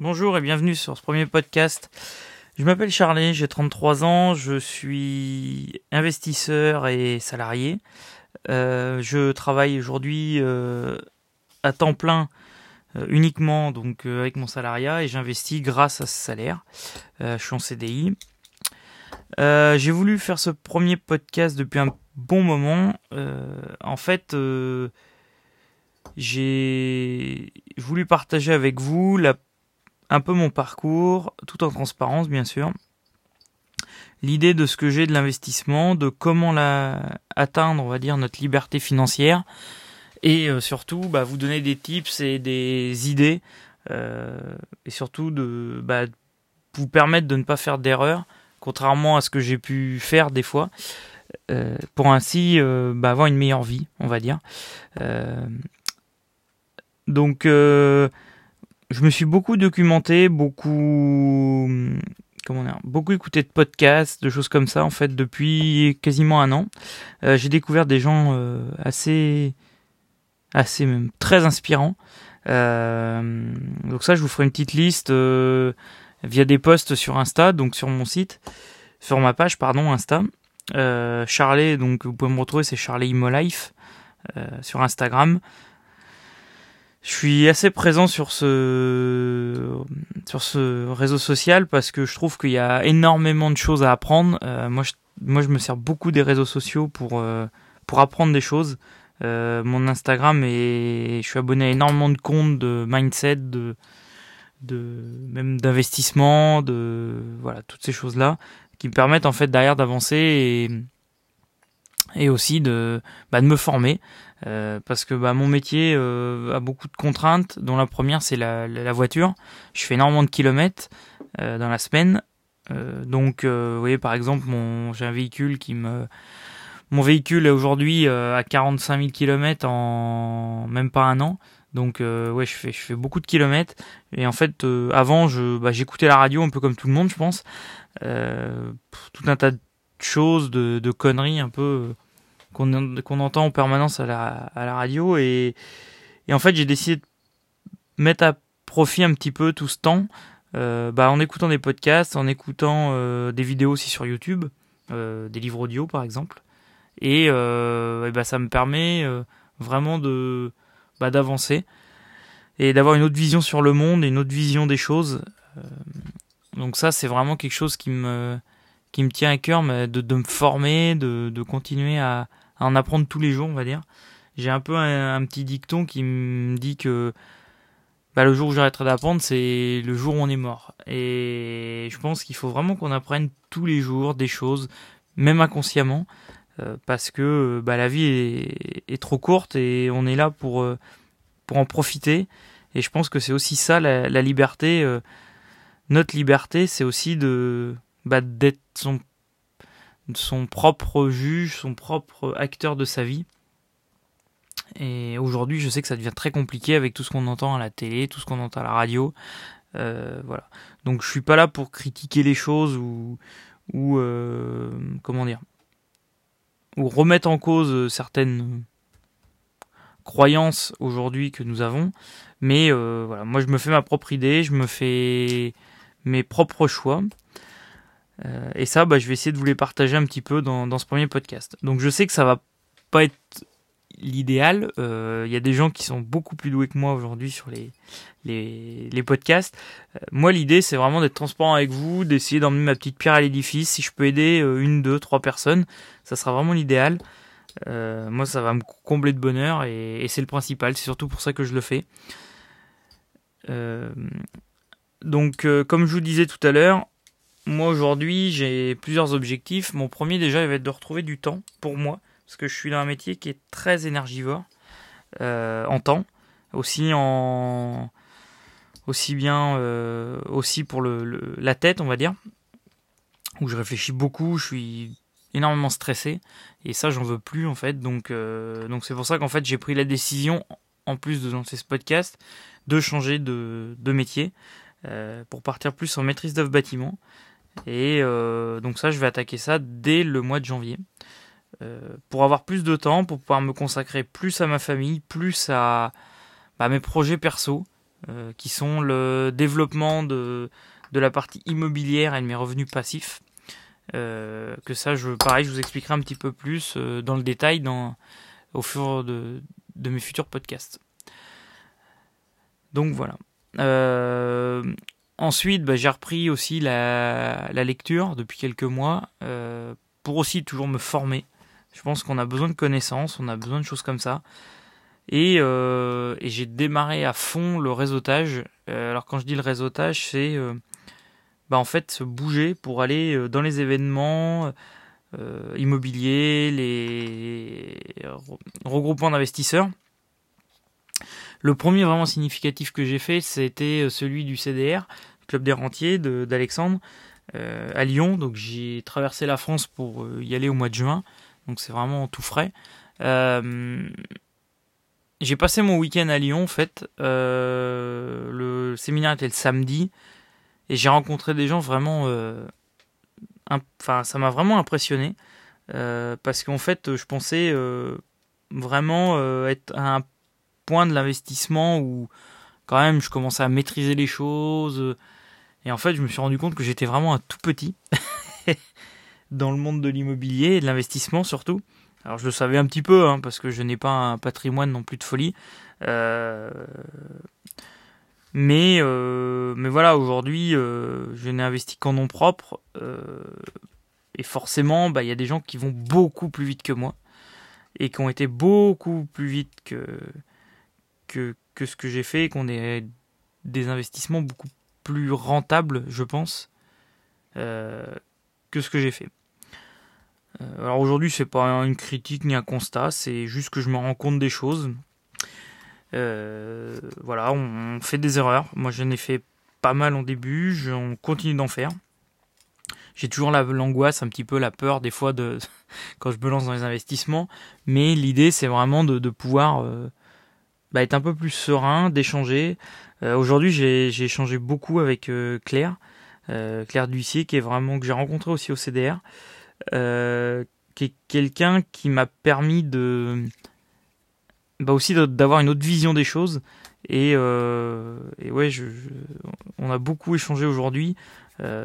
Bonjour et bienvenue sur ce premier podcast. Je m'appelle Charlie, j'ai 33 ans, je suis investisseur et salarié. Euh, je travaille aujourd'hui euh, à temps plein euh, uniquement donc avec mon salariat et j'investis grâce à ce salaire. je suis en CDI. j'ai voulu faire ce premier podcast depuis un bon moment. en fait, j'ai voulu partager avec vous la un peu mon parcours, tout en transparence bien sûr. L'idée de ce que j'ai de l'investissement, de comment la, atteindre, on va dire, notre liberté financière, et euh, surtout bah, vous donner des tips et des idées, euh, et surtout de bah, vous permettre de ne pas faire d'erreurs, contrairement à ce que j'ai pu faire des fois, euh, pour ainsi bah, avoir une meilleure vie, on va dire. donc je me suis beaucoup documenté, beaucoup, comment dire, beaucoup écouté de podcasts, de choses comme ça en fait depuis quasiment un an. Euh, j'ai découvert des gens euh, assez, assez même très inspirants. Euh, donc ça, je vous ferai une petite liste via des posts sur Insta, donc sur mon site, sur ma page pardon Insta. Charlie, donc vous pouvez me retrouver, c'est Charlie Imolife sur Instagram je suis assez présent sur ce sur ce réseau social parce que je trouve qu'il y a énormément de choses à apprendre. Euh, moi, je, moi, je me sers beaucoup des réseaux sociaux pour euh, pour apprendre des choses. Euh, mon Instagram et je suis abonné à énormément de comptes de mindset, de de même d'investissement, de voilà toutes ces choses là qui me permettent en fait derrière d'avancer et et aussi de bah, de me former. Euh, parce que bah, mon métier euh, a beaucoup de contraintes, dont la première c'est la, la, voiture. Je fais énormément de kilomètres euh, dans la semaine. donc, vous voyez, par exemple, mon, j'ai un véhicule qui me... Mon véhicule est aujourd'hui à 45 000 km en même pas un an. Donc ouais, je fais je fais beaucoup de kilomètres et en fait avant je bah, j'écoutais la radio un peu comme tout le monde je pense, tout un tas de choses de, conneries un peu qu'on entend en permanence à la, radio. Et, en fait, j'ai décidé de mettre à profit un petit peu tout ce temps euh, bah, en écoutant des podcasts, en écoutant euh, des vidéos aussi sur YouTube, euh, des livres audio par exemple. Et, bah, ça me permet vraiment bah, d'avancer et d'avoir une autre vision sur le monde et une autre vision des choses. donc ça, c'est vraiment quelque chose qui me qui me tient à cœur, mais de, me former, de, continuer à, en apprendre tous les jours, on va dire. J'ai un peu un, petit dicton qui me dit que bah, le jour où j'arrêterai d'apprendre, c'est le jour où on est mort. Et je pense qu'il faut vraiment qu'on apprenne tous les jours des choses, même inconsciemment, euh, parce que bah, la vie est, trop courte et on est là pour, euh, pour en profiter. Et je pense que c'est aussi ça la, la liberté. Euh, notre liberté, c'est aussi de bah, d'être son propre juge, son propre acteur de sa vie. Et aujourd'hui, je sais que ça devient très compliqué avec tout ce qu'on entend à la télé, tout ce qu'on entend à la radio. Euh, voilà. Donc, je suis pas là pour critiquer les choses ou, ou euh, comment dire, ou remettre en cause certaines croyances aujourd'hui que nous avons. Mais euh, voilà, moi, je me fais ma propre idée, je me fais mes propres choix. Euh, et ça, bah, je vais essayer de vous les partager un petit peu dans, ce premier podcast. Donc je sais que ça va pas être l'idéal. Il euh, y a des gens qui sont beaucoup plus doués que moi aujourd'hui sur les, les, podcasts. Euh, moi, l'idée, c'est vraiment d'être transparent avec vous, d'essayer d'emmener ma petite pierre à l'édifice. Si je peux aider une, deux, trois personnes, ça sera vraiment l'idéal. moi, ça va me combler de bonheur et c'est le principal. C'est surtout pour ça que je le fais. donc, comme je vous disais tout à l'heure, moi aujourd'hui j'ai plusieurs objectifs. Mon premier déjà il va être de retrouver du temps pour moi parce que je suis dans un métier qui est très énergivore euh, en temps, aussi en aussi bien euh, aussi pour le, la tête on va dire où je réfléchis beaucoup, je suis énormément stressé et ça j'en veux plus en fait donc euh, donc c'est pour ça qu'en fait j'ai pris la décision en plus de lancer ce podcast de changer de, de métier pour partir plus en maîtrise d'œuvre bâtiment et euh, donc ça, je vais attaquer ça dès le mois de janvier. Euh, pour avoir plus de temps, pour pouvoir me consacrer plus à ma famille, plus à, bah, mes projets perso. qui sont le développement de, de la partie immobilière et de mes revenus passifs. que ça, je, pareil, je vous expliquerai un petit peu plus dans le détail dans, au fur de, de mes futurs podcasts. Donc voilà. Euh, ensuite, bah, j'ai repris aussi la, lecture depuis quelques mois euh, pour aussi toujours me former. Je pense qu'on a besoin de connaissances, on a besoin de choses comme ça. Et, euh, j'ai démarré à fond le réseautage. alors quand je dis le réseautage, c'est bah, en fait se bouger pour aller dans les événements immobiliers, les regroupements d'investisseurs le premier vraiment significatif que j'ai fait, c'était euh, celui du CDR, Club des Rentiers d'Alexandre, euh, à Lyon. Donc j'ai traversé la France pour euh, y aller au mois de juin. Donc c'est vraiment tout frais. j'ai passé mon week-end à Lyon en fait. le séminaire était le samedi. Et j'ai rencontré des gens vraiment... Enfin, ça m'a vraiment impressionné. parce qu'en fait, je pensais vraiment être un point de l'investissement où quand même je commençais à maîtriser les choses. Et en fait, je me suis rendu compte que j'étais vraiment un tout petit dans le monde de l'immobilier et de l'investissement surtout. Alors je le savais un petit peu, hein, parce que je n'ai pas un patrimoine non plus de folie. Euh, mais, euh, mais voilà, aujourd'hui, euh, je n'ai investi qu'en nom propre. et forcément, bah, il y a des gens qui vont beaucoup plus vite que moi. Et qui ont été beaucoup plus vite que, que, ce que j'ai fait qu'on ait des investissements beaucoup plus rentables, je pense, euh, que ce que j'ai fait. Euh, alors aujourd'hui, c'est pas une critique ni un constat, c'est juste que je me rends compte des choses. Euh, voilà, on, fait des erreurs. Moi, j'en ai fait pas mal en début, on continue d'en faire. J'ai toujours l'angoisse, un petit peu la peur des fois quand je me lance dans les investissements, mais l'idée c'est vraiment de pouvoir bah, être un peu plus serein, d'échanger. Euh, aujourd'hui, j'ai échangé beaucoup avec euh, Claire, euh, Claire Duissier, qui est vraiment que j'ai rencontré aussi au CDR, qui est quelqu'un qui m'a permis de, bah aussi d'avoir une autre vision des choses. Et, et ouais, je, on a beaucoup échangé aujourd'hui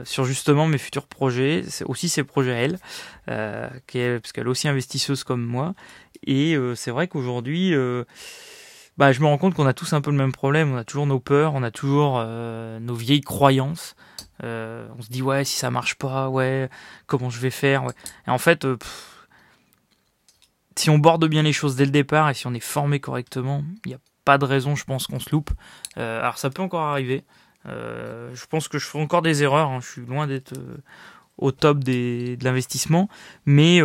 sur justement mes futurs projets, aussi ses projets à elle, parce qu'elle est aussi investisseuse comme moi. Et c'est vrai qu'aujourd'hui, bah, je me rends compte qu'on a tous un peu le même problème. On a toujours nos peurs, on a toujours euh, nos vieilles croyances. Euh, on se dit ouais, si ça marche pas, ouais, comment je vais faire. Ouais. Et en fait, euh, si on borde bien les choses dès le départ et si on est formé correctement, il n'y a pas de raison, je pense, qu'on se loupe. alors ça peut encore arriver. je pense que je fais encore des erreurs. Hein. Je suis loin d'être au top des, de l'investissement, mais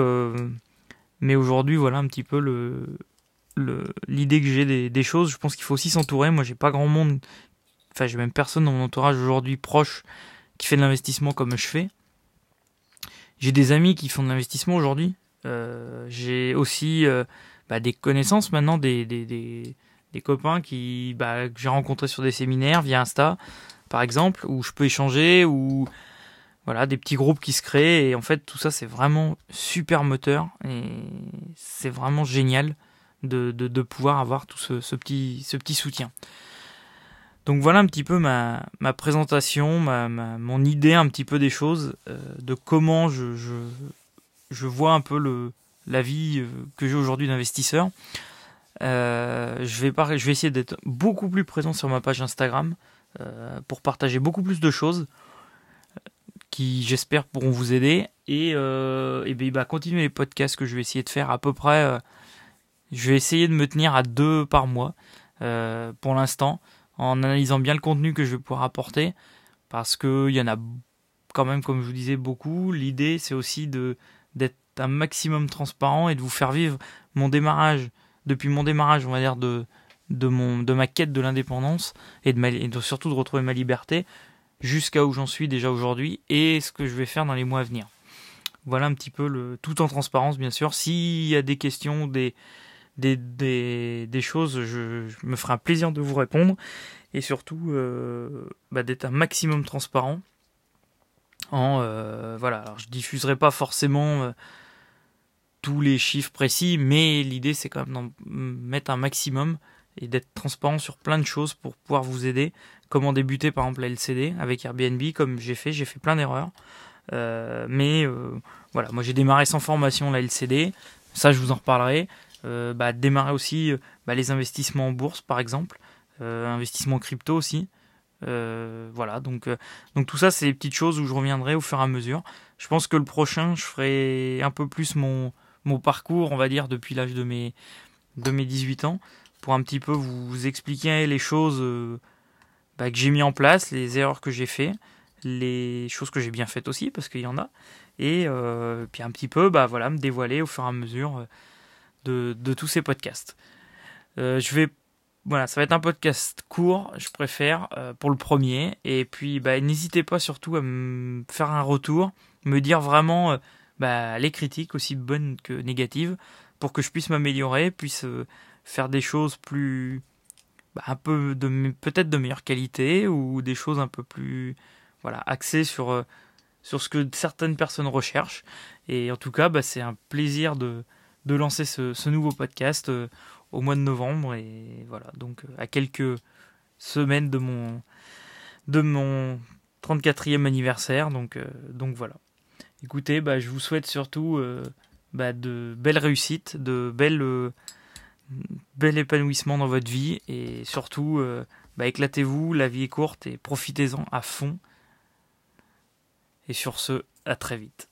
mais aujourd'hui, voilà un petit peu le l'idée que j'ai des, choses. Je pense qu'il faut aussi s'entourer. Moi, j'ai pas grand monde, enfin, j'ai même personne dans mon entourage aujourd'hui proche qui fait de l'investissement comme je fais. J'ai des amis qui font de l'investissement aujourd'hui. Euh, j'ai aussi euh, bah, des connaissances maintenant, des, des, des, copains qui, bah, que j'ai rencontrés sur des séminaires via Insta, par exemple, où je peux échanger, ou voilà, des petits groupes qui se créent. Et en fait, tout ça, c'est vraiment super moteur et c'est vraiment génial de, pouvoir avoir tout ce, petit, soutien. Donc voilà un petit peu ma, présentation, mon idée un petit peu des choses, euh, de comment je, vois un peu la vie euh, que j'ai aujourd'hui d'investisseur. Euh, je, vais essayer d'être beaucoup plus présent sur ma page Instagram pour partager beaucoup plus de choses qui j'espère pourront vous aider et, bien, bah, continuer les podcasts que je vais essayer de faire à peu près je vais essayer de me tenir à deux par mois euh, pour l'instant, en analysant bien le contenu que je vais pouvoir apporter, parce qu'il y en a quand même, comme je vous disais, beaucoup. L'idée, c'est aussi d'être un maximum transparent et de vous faire vivre mon démarrage, depuis mon démarrage, on va dire, de, de, mon, de ma quête de l'indépendance et, et de surtout de retrouver ma liberté jusqu'à où j'en suis déjà aujourd'hui et ce que je vais faire dans les mois à venir. Voilà un petit peu le tout en transparence bien sûr. S'il y a des questions, des, des, choses, je, me ferai un plaisir de vous répondre et surtout euh, bah, d'être un maximum transparent. En, euh, voilà, je diffuserai pas forcément euh, tous les chiffres précis, mais l'idée c'est quand même d'en mettre un maximum et d'être transparent sur plein de choses pour pouvoir vous aider. Comment débuter par exemple la LCD avec Airbnb, comme j'ai fait, j'ai fait plein d'erreurs. Mais voilà, moi j'ai démarré sans formation la LCD, ça je vous en reparlerai. Euh, bah, démarrer aussi bah, les investissements en bourse par exemple, investissements crypto aussi. voilà, donc, donc tout ça c'est des petites choses où je reviendrai au fur et à mesure. Je pense que le prochain, je ferai un peu plus mon, mon parcours, on va dire, depuis l'âge de mes, de mes 18 ans, pour un petit peu vous expliquer les choses bah, que j'ai mis en place, les erreurs que j'ai fait, les choses que j'ai bien faites aussi, parce qu'il y en a, et euh, puis un petit peu, bah voilà, me dévoiler au fur et à mesure euh, de, tous ces podcasts. Euh, je vais, voilà, ça va être un podcast court, je préfère pour le premier, et puis bah, n'hésitez pas surtout à me faire un retour, me dire vraiment bah, les critiques aussi bonnes que négatives, pour que je puisse m'améliorer, puisse faire des choses plus bah, un peu de peut-être de meilleure qualité ou des choses un peu plus voilà, axé sur, euh, sur ce que certaines personnes recherchent. Et en tout cas, bah, c'est un plaisir de, de lancer ce, nouveau podcast euh, au mois de novembre. Et voilà, donc euh, à quelques semaines de mon, de mon 34e anniversaire. Donc, donc voilà. Écoutez, bah, je vous souhaite surtout bah, de belles réussites, de belles, bel épanouissement dans votre vie. Et surtout, bah, éclatez-vous, la vie est courte et profitez-en à fond. Et sur ce, à très vite.